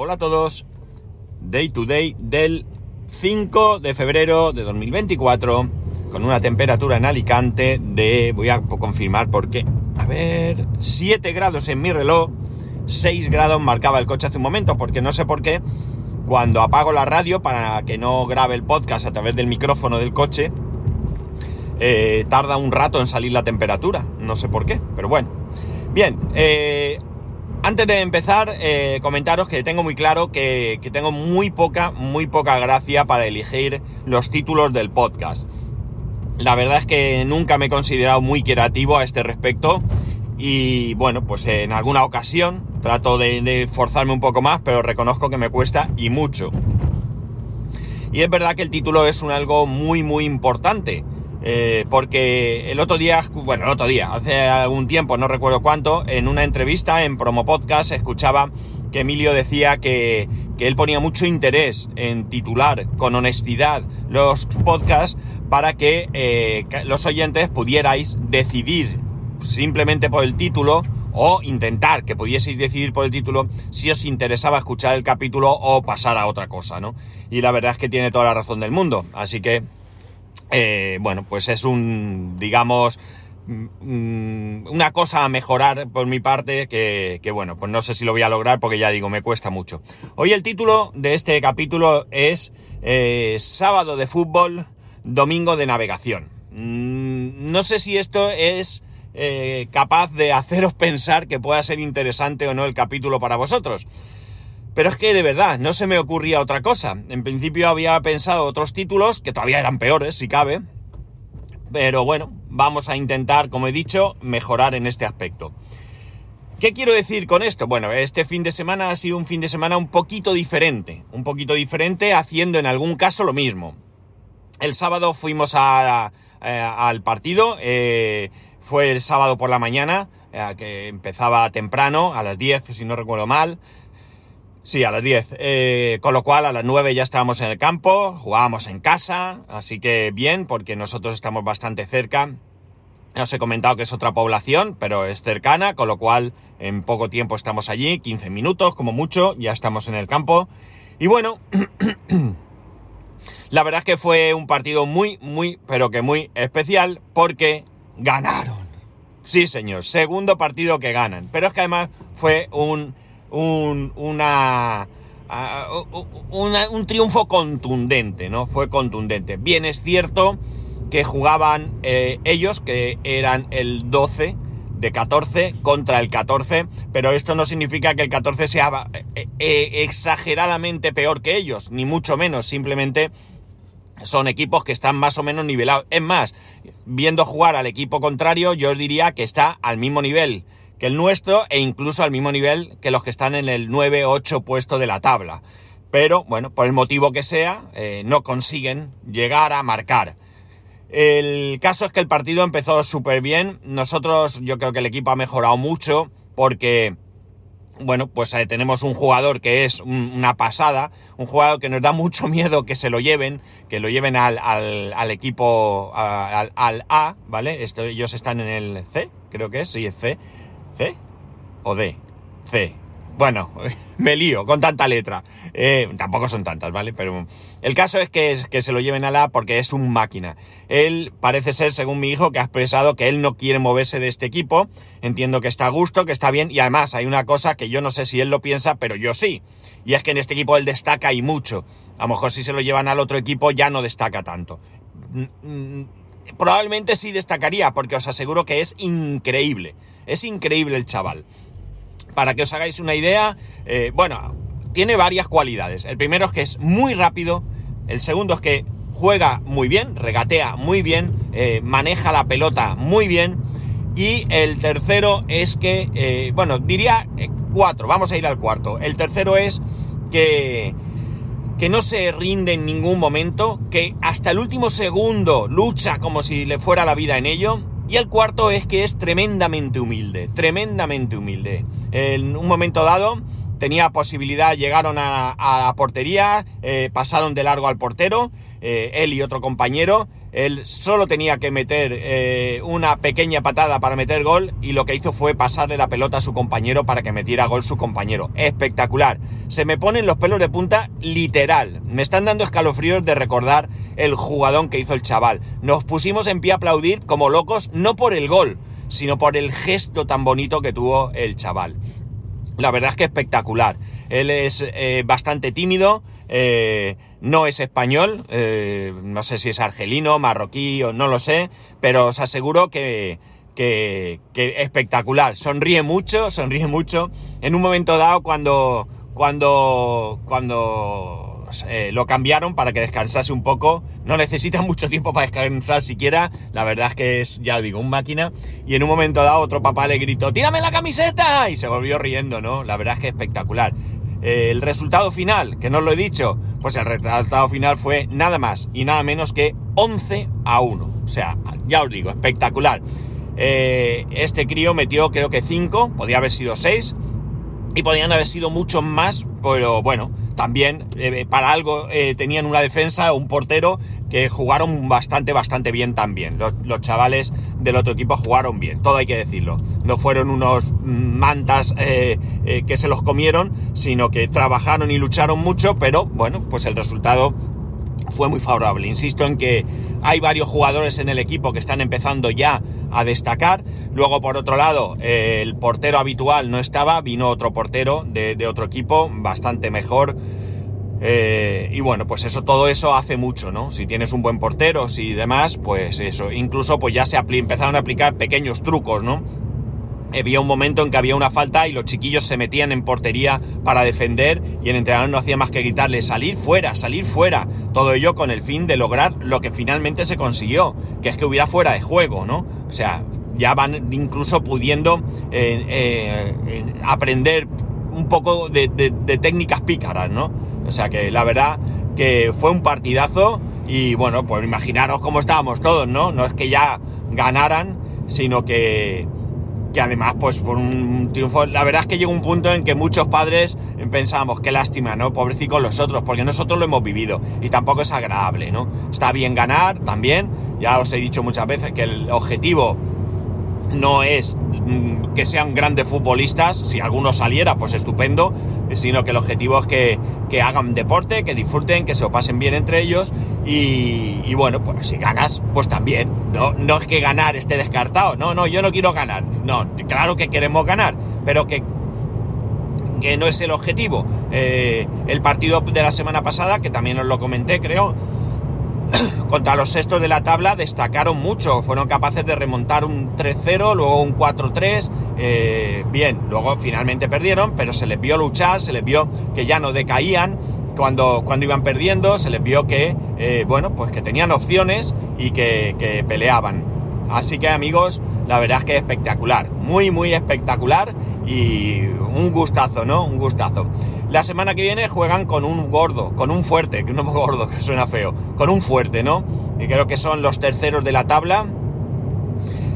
Hola a todos. Day to day del 5 de febrero de 2024 con una temperatura en Alicante de, voy a confirmar por qué, a ver, 7 grados en mi reloj, 6 grados marcaba el coche hace un momento, porque no sé por qué, cuando apago la radio para que no grabe el podcast a través del micrófono del coche, eh, tarda un rato en salir la temperatura, no sé por qué, pero bueno. Bien, eh, antes de empezar, eh, comentaros que tengo muy claro que, que, tengo muy poca, muy poca gracia para elegir los títulos del podcast. La verdad es que nunca me he considerado muy creativo a este respecto y bueno, pues en alguna ocasión trato de, de forzarme un poco más, pero reconozco que me cuesta y mucho. Y es verdad que el título es un algo muy, muy importante. Eh, porque el otro día, bueno, el otro día, hace algún tiempo, no recuerdo cuánto, en una entrevista en Promo Podcast escuchaba que Emilio decía que, que él ponía mucho interés en titular con honestidad los podcasts para que eh, los oyentes pudierais decidir simplemente por el título o intentar que pudieseis decidir por el título si os interesaba escuchar el capítulo o pasar a otra cosa, ¿no? Y la verdad es que tiene toda la razón del mundo, así que eh, bueno, pues es un, digamos, mm, una cosa a mejorar por mi parte que, que, bueno, pues no sé si lo voy a lograr porque ya digo, me cuesta mucho. Hoy el título de este capítulo es eh, Sábado de fútbol, Domingo de navegación. Mm, no sé si esto es eh, capaz de haceros pensar que pueda ser interesante o no el capítulo para vosotros. Pero es que de verdad, no se me ocurría otra cosa. En principio había pensado otros títulos, que todavía eran peores, si cabe. Pero bueno, vamos a intentar, como he dicho, mejorar en este aspecto. ¿Qué quiero decir con esto? Bueno, este fin de semana ha sido un fin de semana un poquito diferente. Un poquito diferente haciendo en algún caso lo mismo. El sábado fuimos a, al partido. Eh, fue el sábado por la mañana, eh, que empezaba temprano, a las 10, si no recuerdo mal. Sí, a las 10. Eh, con lo cual a las 9 ya estábamos en el campo, jugábamos en casa, así que bien, porque nosotros estamos bastante cerca. Os he comentado que es otra población, pero es cercana, con lo cual en poco tiempo estamos allí, 15 minutos como mucho, ya estamos en el campo. Y bueno, la verdad es que fue un partido muy, muy, pero que muy especial porque ganaron. Sí, señor, segundo partido que ganan. Pero es que además fue un un, una, uh, una, un triunfo contundente, ¿no? Fue contundente. Bien es cierto que jugaban eh, ellos, que eran el 12 de 14 contra el 14, pero esto no significa que el 14 sea eh, eh, exageradamente peor que ellos, ni mucho menos, simplemente son equipos que están más o menos nivelados. Es más, viendo jugar al equipo contrario, yo os diría que está al mismo nivel que el nuestro e incluso al mismo nivel que los que están en el 9-8 puesto de la tabla. Pero bueno, por el motivo que sea, eh, no consiguen llegar a marcar. El caso es que el partido empezó súper bien. Nosotros, yo creo que el equipo ha mejorado mucho porque, bueno, pues eh, tenemos un jugador que es un, una pasada, un jugador que nos da mucho miedo que se lo lleven, que lo lleven al, al, equipo, al, al, A, ¿vale? Esto, ellos están en el C, creo que es, sí, es C. ¿C? ¿O D? C. Bueno, me lío con tanta letra. Eh, tampoco son tantas, ¿vale? Pero el caso es que, que se lo lleven a la porque es un máquina. Él parece ser, según mi hijo, que ha expresado que él no quiere moverse de este equipo. Entiendo que está a gusto, que está bien. Y además hay una cosa que yo no sé si él lo piensa, pero yo sí. Y es que en este equipo él destaca y mucho. A lo mejor si se lo llevan al otro equipo ya no destaca tanto. Probablemente sí destacaría, porque os aseguro que es increíble. Es increíble el chaval. Para que os hagáis una idea, eh, bueno, tiene varias cualidades. El primero es que es muy rápido. El segundo es que juega muy bien, regatea muy bien, eh, maneja la pelota muy bien. Y el tercero es que, eh, bueno, diría cuatro, vamos a ir al cuarto. El tercero es que, que no se rinde en ningún momento, que hasta el último segundo lucha como si le fuera la vida en ello y el cuarto es que es tremendamente humilde, tremendamente humilde. En un momento dado tenía posibilidad, llegaron a, a la portería, eh, pasaron de largo al portero, eh, él y otro compañero, él solo tenía que meter eh, una pequeña patada para meter gol y lo que hizo fue pasarle la pelota a su compañero para que metiera gol su compañero. Espectacular. Se me ponen los pelos de punta literal. Me están dando escalofríos de recordar el jugadón que hizo el chaval. Nos pusimos en pie a aplaudir como locos, no por el gol, sino por el gesto tan bonito que tuvo el chaval. La verdad es que espectacular. Él es eh, bastante tímido, eh, no es español, eh, no sé si es argelino, marroquí o no lo sé, pero os aseguro que, que, espectacular. Sonríe mucho, sonríe mucho. En un momento dado cuando, cuando, cuando eh, lo cambiaron para que descansase un poco, no necesita mucho tiempo para descansar siquiera, la verdad es que es, ya digo, un máquina. Y en un momento dado otro papá le gritó, tírame la camiseta y se volvió riendo, ¿no? La verdad es que espectacular. Eh, el resultado final, que no lo he dicho, pues el resultado final fue nada más y nada menos que 11 a 1. O sea, ya os digo, espectacular. Eh, este crío metió creo que 5, podía haber sido 6 y podían haber sido muchos más, pero bueno, también eh, para algo tenían una defensa, un portero que jugaron bastante, bastante bien también. Los, chavales del otro equipo jugaron bien, todo hay que decirlo. No fueron unos mantas eh, eh, que se los comieron, sino que trabajaron y lucharon mucho, pero bueno, pues el resultado fue muy favorable. Insisto en que hay varios jugadores en el equipo que están empezando ya a destacar. Luego, por otro lado, el portero habitual no estaba, vino otro portero de otro equipo, bastante mejor. Eh, y bueno, pues eso, todo eso hace mucho, ¿no? Si tienes un buen portero, si demás, pues eso. Incluso pues ya se empezaron a aplicar pequeños trucos, ¿no? Había un momento en que había una falta y los chiquillos se metían en portería para defender y el entrenador no hacía más que gritarle salir fuera, salir fuera. Todo ello con el fin de lograr lo que finalmente se consiguió, que es que hubiera fuera de juego, ¿no? O sea, ya van incluso pudiendo eh, eh, aprender un poco de técnicas pícaras, ¿no? O sea que la verdad que fue un partidazo y bueno, pues imaginaros cómo estábamos todos, ¿no? No es que ya ganaran, sino que, que además pues fue un triunfo. La verdad es que llegó un punto en que muchos padres pensábamos, qué lástima, ¿no? Pobrecicos los otros, porque nosotros lo hemos vivido y tampoco es agradable, ¿no? Está bien ganar también, ya os he dicho muchas veces que el objetivo no es que sean grandes futbolistas, si alguno saliera, pues estupendo, sino que el objetivo es que, que hagan deporte, que disfruten, que se lo pasen bien entre ellos y, y, bueno, pues si ganas, pues también. No, no es que ganar esté descartado, no, no, yo no quiero ganar, no, claro que queremos ganar, pero que, que no es el objetivo. Eh, el partido de la semana pasada, que también os lo comenté, creo, contra los sextos de la tabla destacaron mucho, fueron capaces de remontar un 3-0, luego un 4-3, eh, bien, luego finalmente perdieron, pero se les vio luchar, se les vio que ya no decaían cuando, cuando iban perdiendo, se les vio que, eh, bueno, pues que tenían opciones y que, que peleaban. Así que amigos, la verdad es que es espectacular, muy, muy espectacular y un gustazo, ¿no? Un gustazo. La semana que viene juegan con un gordo, con un fuerte, que no gordo, que suena feo, con un fuerte, ¿no? Y creo que son los terceros de la tabla.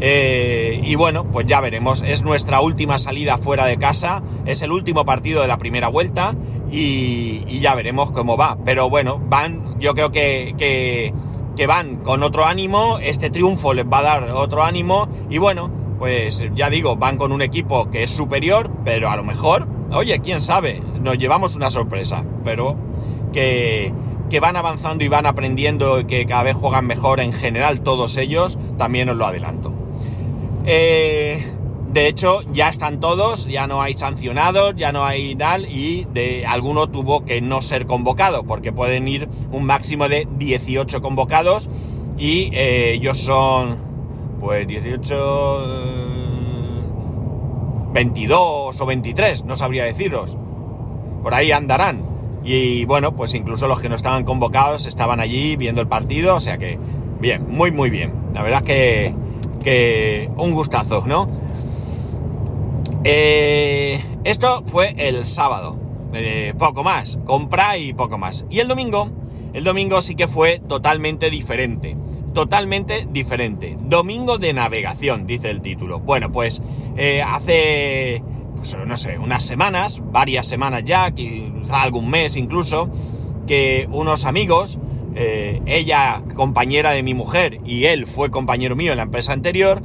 Eh, y bueno, pues ya veremos. Es nuestra última salida fuera de casa. Es el último partido de la primera vuelta. Y, y ya veremos cómo va. Pero bueno, van, yo creo que, que, que van con otro ánimo. Este triunfo les va a dar otro ánimo. Y bueno, pues ya digo, van con un equipo que es superior, pero a lo mejor, oye, quién sabe, nos llevamos una sorpresa, pero que, que van avanzando y van aprendiendo y que cada vez juegan mejor en general todos ellos, también os lo adelanto. Eh, de hecho, ya están todos, ya no hay sancionados, ya no hay tal, y de alguno tuvo que no ser convocado, porque pueden ir un máximo de 18 convocados, y eh, ellos son, pues 18, 22 o 23, no sabría deciros. Por ahí andarán. Y bueno, pues incluso los que no estaban convocados estaban allí viendo el partido, o sea que bien, muy muy bien. La verdad es que, que un gustazo, ¿no? Eh, esto fue el sábado, eh, poco más, compra y poco más. Y el domingo, el domingo sí que fue totalmente diferente totalmente diferente. Domingo de navegación, dice el título. Bueno, pues eh, hace, pues, no sé, unas semanas, varias semanas ya, quizá algún mes incluso, que unos amigos eh, ella compañera de mi mujer y él fue compañero mío en la empresa anterior,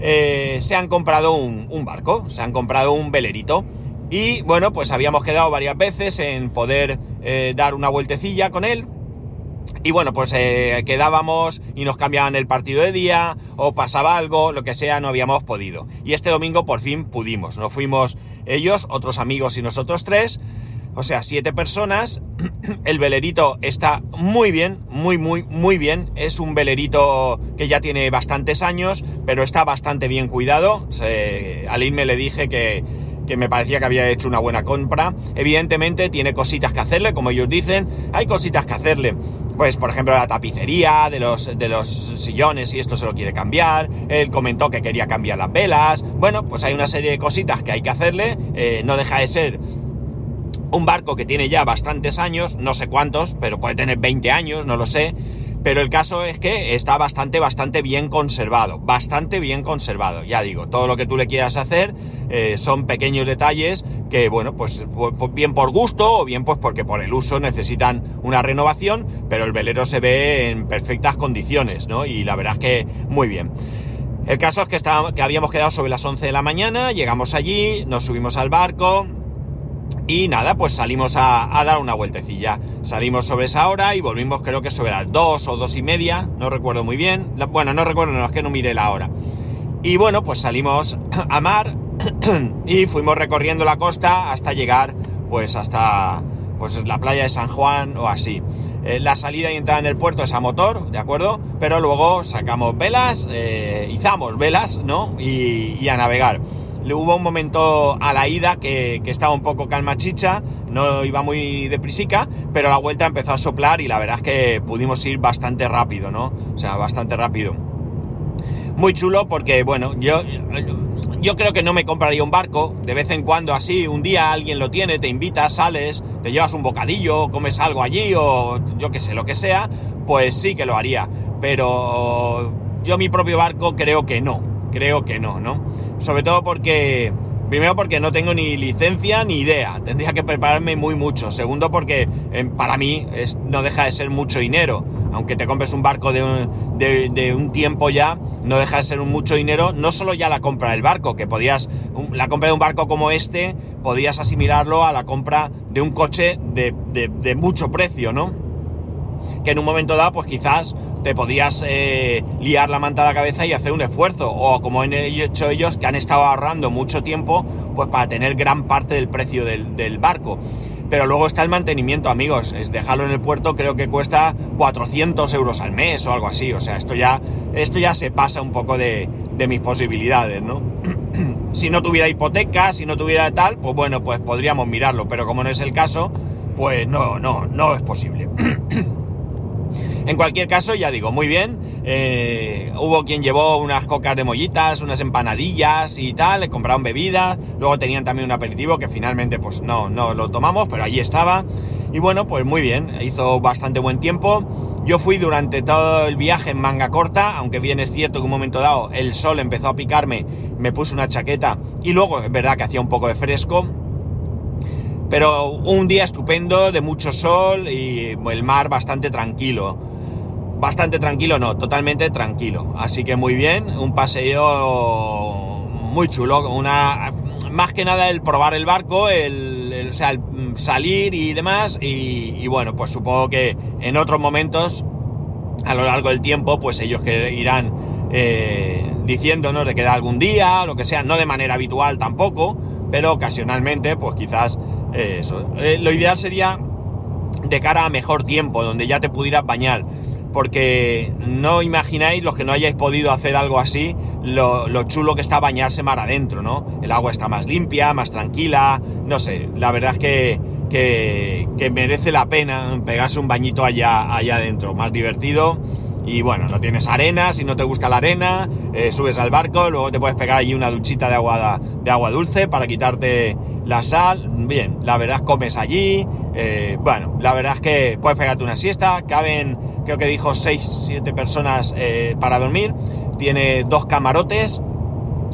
eh, se han comprado un, barco, se han comprado un velerito. Y bueno, pues habíamos quedado varias veces en poder dar una vueltecilla con él. Y bueno, pues eh, quedábamos y nos cambiaban el partido de día o pasaba algo, lo que sea, no habíamos podido. Y este domingo por fin pudimos. Nos fuimos ellos, otros amigos y nosotros tres. O sea, siete personas. El velerito está muy bien, muy, muy, muy bien. Es un velerito que ya tiene bastantes años, pero está bastante bien cuidado. Se, al irme le dije que, que me parecía que había hecho una buena compra. Evidentemente tiene cositas que hacerle, como ellos dicen, hay cositas que hacerle. Pues por ejemplo la tapicería de los, de los sillones y esto se lo quiere cambiar. Él comentó que quería cambiar las velas. Bueno, pues hay una serie de cositas que hay que hacerle. Eh, no deja de ser un barco que tiene ya bastantes años, no sé cuántos, pero puede tener 20 años, no lo sé. Pero el caso es que está bastante, bastante bien conservado. Bastante bien conservado. Ya digo, todo lo que tú le quieras hacer eh, son pequeños detalles que, bueno, pues bien por gusto o bien pues porque por el uso necesitan una renovación, pero el velero se ve en perfectas condiciones, ¿no? Y la verdad es que muy bien. El caso es que, que habíamos quedado sobre las 11 de la mañana, llegamos allí, nos subimos al barco, y nada, pues salimos a, dar una vueltecilla. Salimos sobre esa hora y volvimos creo que sobre las dos o dos y media, no recuerdo muy bien. Bueno, no recuerdo, no es que no mire la hora. Y bueno, pues salimos a mar y fuimos recorriendo la costa hasta llegar pues hasta pues la playa de San Juan o así. Eh, la salida y entrada en el puerto es a motor, ¿de acuerdo? Pero luego sacamos velas, eh, izamos velas, ¿no? Y a navegar le hubo un momento a la ida que, estaba un poco calma chicha, no iba muy deprisica, pero la vuelta empezó a soplar y la verdad es que pudimos ir bastante rápido, ¿no? O sea, bastante rápido. Muy chulo porque, bueno, yo, yo creo que no me compraría un barco, de vez en cuando así, un día alguien lo tiene, te invita, sales, te llevas un bocadillo, comes algo allí o yo qué sé, lo que sea, pues sí que lo haría, pero yo mi propio barco creo que no, creo que no, ¿no? Sobre todo porque, primero porque no tengo ni licencia ni idea, tendría que prepararme muy mucho. Segundo porque eh, para mí es, no deja de ser mucho dinero. Aunque te compres un barco de un, de, un, tiempo ya, no deja de ser un mucho dinero. No solo ya la compra del barco, que podías, la compra de un barco como este, podías asimilarlo a la compra de un coche de, de, de mucho precio, ¿no? Que en un momento dado, pues quizás te podrías eh, liar la manta a la cabeza y hacer un esfuerzo. O como han hecho ellos, que han estado ahorrando mucho tiempo, pues para tener gran parte del precio del, del barco. Pero luego está el mantenimiento, amigos. Es dejarlo en el puerto, creo que cuesta 400 euros al mes o algo así. O sea, esto ya, esto ya se pasa un poco de, de mis posibilidades, ¿no? si no tuviera hipoteca, si no tuviera tal, pues bueno, pues podríamos mirarlo. Pero como no es el caso, pues no, no, no es posible. En cualquier caso, ya digo, muy bien. Eh, hubo quien llevó unas cocas de mollitas, unas empanadillas y tal, le compraron bebidas. Luego tenían también un aperitivo que finalmente pues no, no lo tomamos, pero allí estaba. Y bueno, pues muy bien, hizo bastante buen tiempo. Yo fui durante todo el viaje en manga corta, aunque bien es cierto que un momento dado el sol empezó a picarme, me puse una chaqueta y luego es verdad que hacía un poco de fresco. Pero un día estupendo, de mucho sol y el mar bastante tranquilo. Bastante tranquilo, no, totalmente tranquilo. Así que muy bien, un paseo muy chulo, una más que nada el probar el barco, el, o sea, el salir y demás, y, bueno, pues supongo que en otros momentos, a lo largo del tiempo, pues ellos que irán eh, diciéndonos de que da algún día, lo que sea, no de manera habitual tampoco, pero ocasionalmente, pues quizás eso. Eh, lo ideal sería de cara a mejor tiempo, donde ya te pudieras bañar porque no imagináis los que no hayáis podido hacer algo así, lo, lo, chulo que está bañarse mar adentro, ¿no? El agua está más limpia, más tranquila, no sé, la verdad es que, que, que merece la pena pegarse un bañito allá, allá adentro, más divertido. Y bueno, no tienes arena, si no te gusta la arena, eh, subes al barco, luego te puedes pegar allí una duchita de agua, de agua dulce para quitarte la sal. Bien, la verdad es comes allí. Eh, bueno, la verdad es que puedes pegarte una siesta, caben creo que dijo 6, 7 personas eh, para dormir, tiene dos camarotes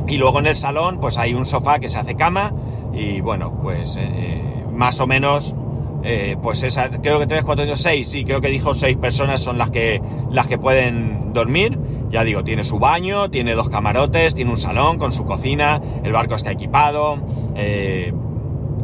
y luego en el salón pues hay un sofá que se hace cama y bueno, pues más o menos eh, pues esa, creo que 3, 4, 6, sí, creo que dijo 6 personas son las que, las que pueden dormir. Ya digo, tiene su baño, tiene dos camarotes, tiene un salón con su cocina, el barco está equipado, eh,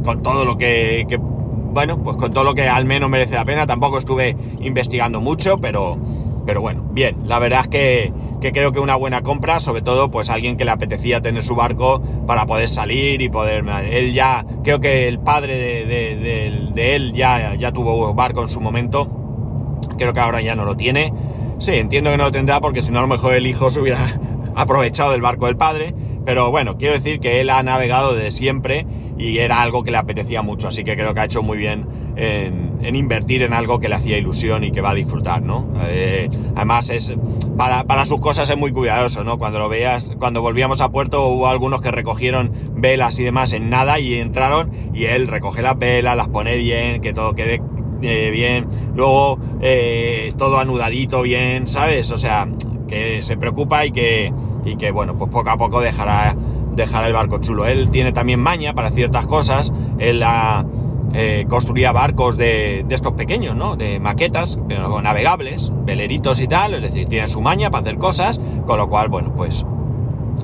con todo lo que, que, bueno, pues con todo lo que al menos merece la pena. Tampoco estuve investigando mucho, pero, pero bueno, bien, la verdad es que, que creo que una buena compra, sobre todo pues alguien que le apetecía tener su barco para poder salir y poder... Él ya, creo que el padre de, de, de, él ya, ya tuvo barco en su momento, creo que ahora ya no lo tiene. Sí, entiendo que no lo tendrá porque si no a lo mejor el hijo se hubiera aprovechado del barco del padre, pero bueno, quiero decir que él ha navegado desde siempre y era algo que le apetecía mucho, así que creo que ha hecho muy bien en, en invertir en algo que le hacía ilusión y que va a disfrutar, ¿no? Eh, además es para, para, sus cosas es muy cuidadoso, ¿no? Cuando lo veas, cuando volvíamos a puerto hubo algunos que recogieron velas y demás en nada y entraron y él recoge las velas, las pone bien, que todo quede eh, bien, luego eh, todo anudadito bien, ¿sabes? O sea, que se preocupa y que, y que bueno, pues poco a poco dejará dejar el barco chulo. Él tiene también maña para ciertas cosas. Él ha, eh, construía barcos de, estos pequeños, ¿no? De maquetas, pero navegables, veleritos y tal. Es decir, tiene su maña para hacer cosas, con lo cual, bueno, pues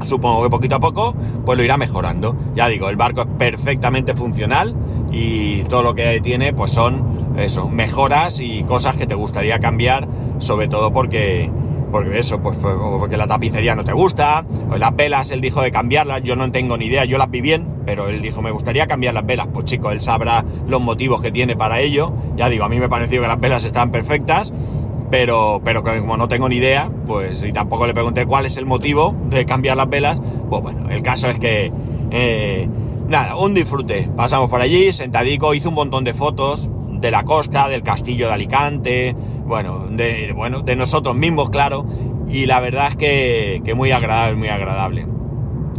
supongo que poquito a poco, pues lo irá mejorando. Ya digo, el barco es perfectamente funcional y todo lo que tiene, pues son eso, mejoras y cosas que te gustaría cambiar, sobre todo porque porque eso, pues, pues porque la tapicería no te gusta, las velas él dijo de cambiarlas, yo no tengo ni idea, yo las vi bien, pero él dijo me gustaría cambiar las velas, pues chico, él sabrá los motivos que tiene para ello, ya digo, a mí me pareció que las velas estaban perfectas, pero, pero como no tengo ni idea, pues y tampoco le pregunté cuál es el motivo de cambiar las velas, pues bueno, el caso es que, eh, nada, un disfrute, pasamos por allí, sentadico, hice un montón de fotos, de la costa, del castillo de Alicante, bueno, de, bueno, de nosotros mismos, claro, y la verdad es que, que muy agradable, muy agradable.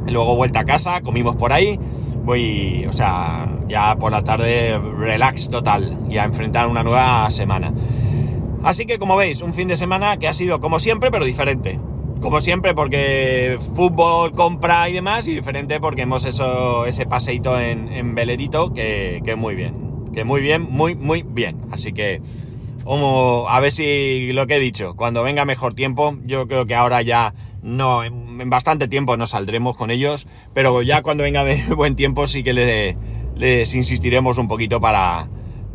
Luego vuelta a casa, comimos por ahí, voy, o sea, ya por la tarde relax total y a enfrentar una nueva semana. Así que como veis, un fin de semana que ha sido como siempre, pero diferente. Como siempre, porque fútbol, compra y demás, y diferente porque hemos hecho ese paseito en, en velerito que, que muy bien que muy bien, muy, muy bien. Así que, a ver si lo que he dicho, cuando venga mejor tiempo, yo creo que ahora ya no, en, bastante tiempo no saldremos con ellos, pero ya cuando venga buen tiempo sí que les, insistiremos un poquito para,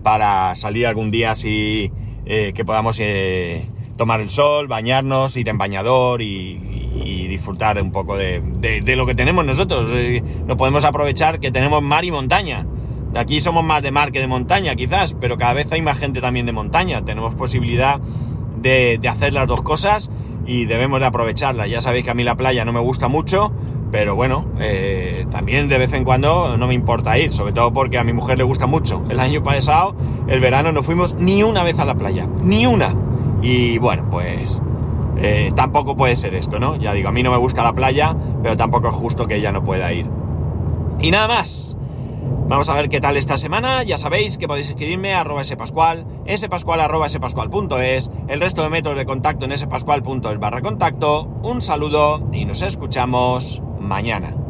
para salir algún día así eh, que podamos eh, tomar el sol, bañarnos, ir en bañador y, disfrutar un poco de, de, de, lo que tenemos nosotros. Eh, no podemos aprovechar que tenemos mar y montaña. Aquí somos más de mar que de montaña, quizás, pero cada vez hay más gente también de montaña. Tenemos posibilidad de, hacer las dos cosas y debemos de aprovecharla. Ya sabéis que a mí la playa no me gusta mucho, pero bueno, eh, también de vez en cuando no me importa ir, sobre todo porque a mi mujer le gusta mucho. El año pasado, el verano, no fuimos ni una vez a la playa, ni una. Y bueno, pues eh, tampoco puede ser esto, ¿no? Ya digo, a mí no me gusta la playa, pero tampoco es justo que ella no pueda ir. Y nada más. Vamos a ver qué tal esta semana. Ya sabéis que podéis escribirme a arroba spascual, spascual arroba spascual.es, el resto de métodos de contacto en spascual.es barra contacto. Un saludo y nos escuchamos mañana.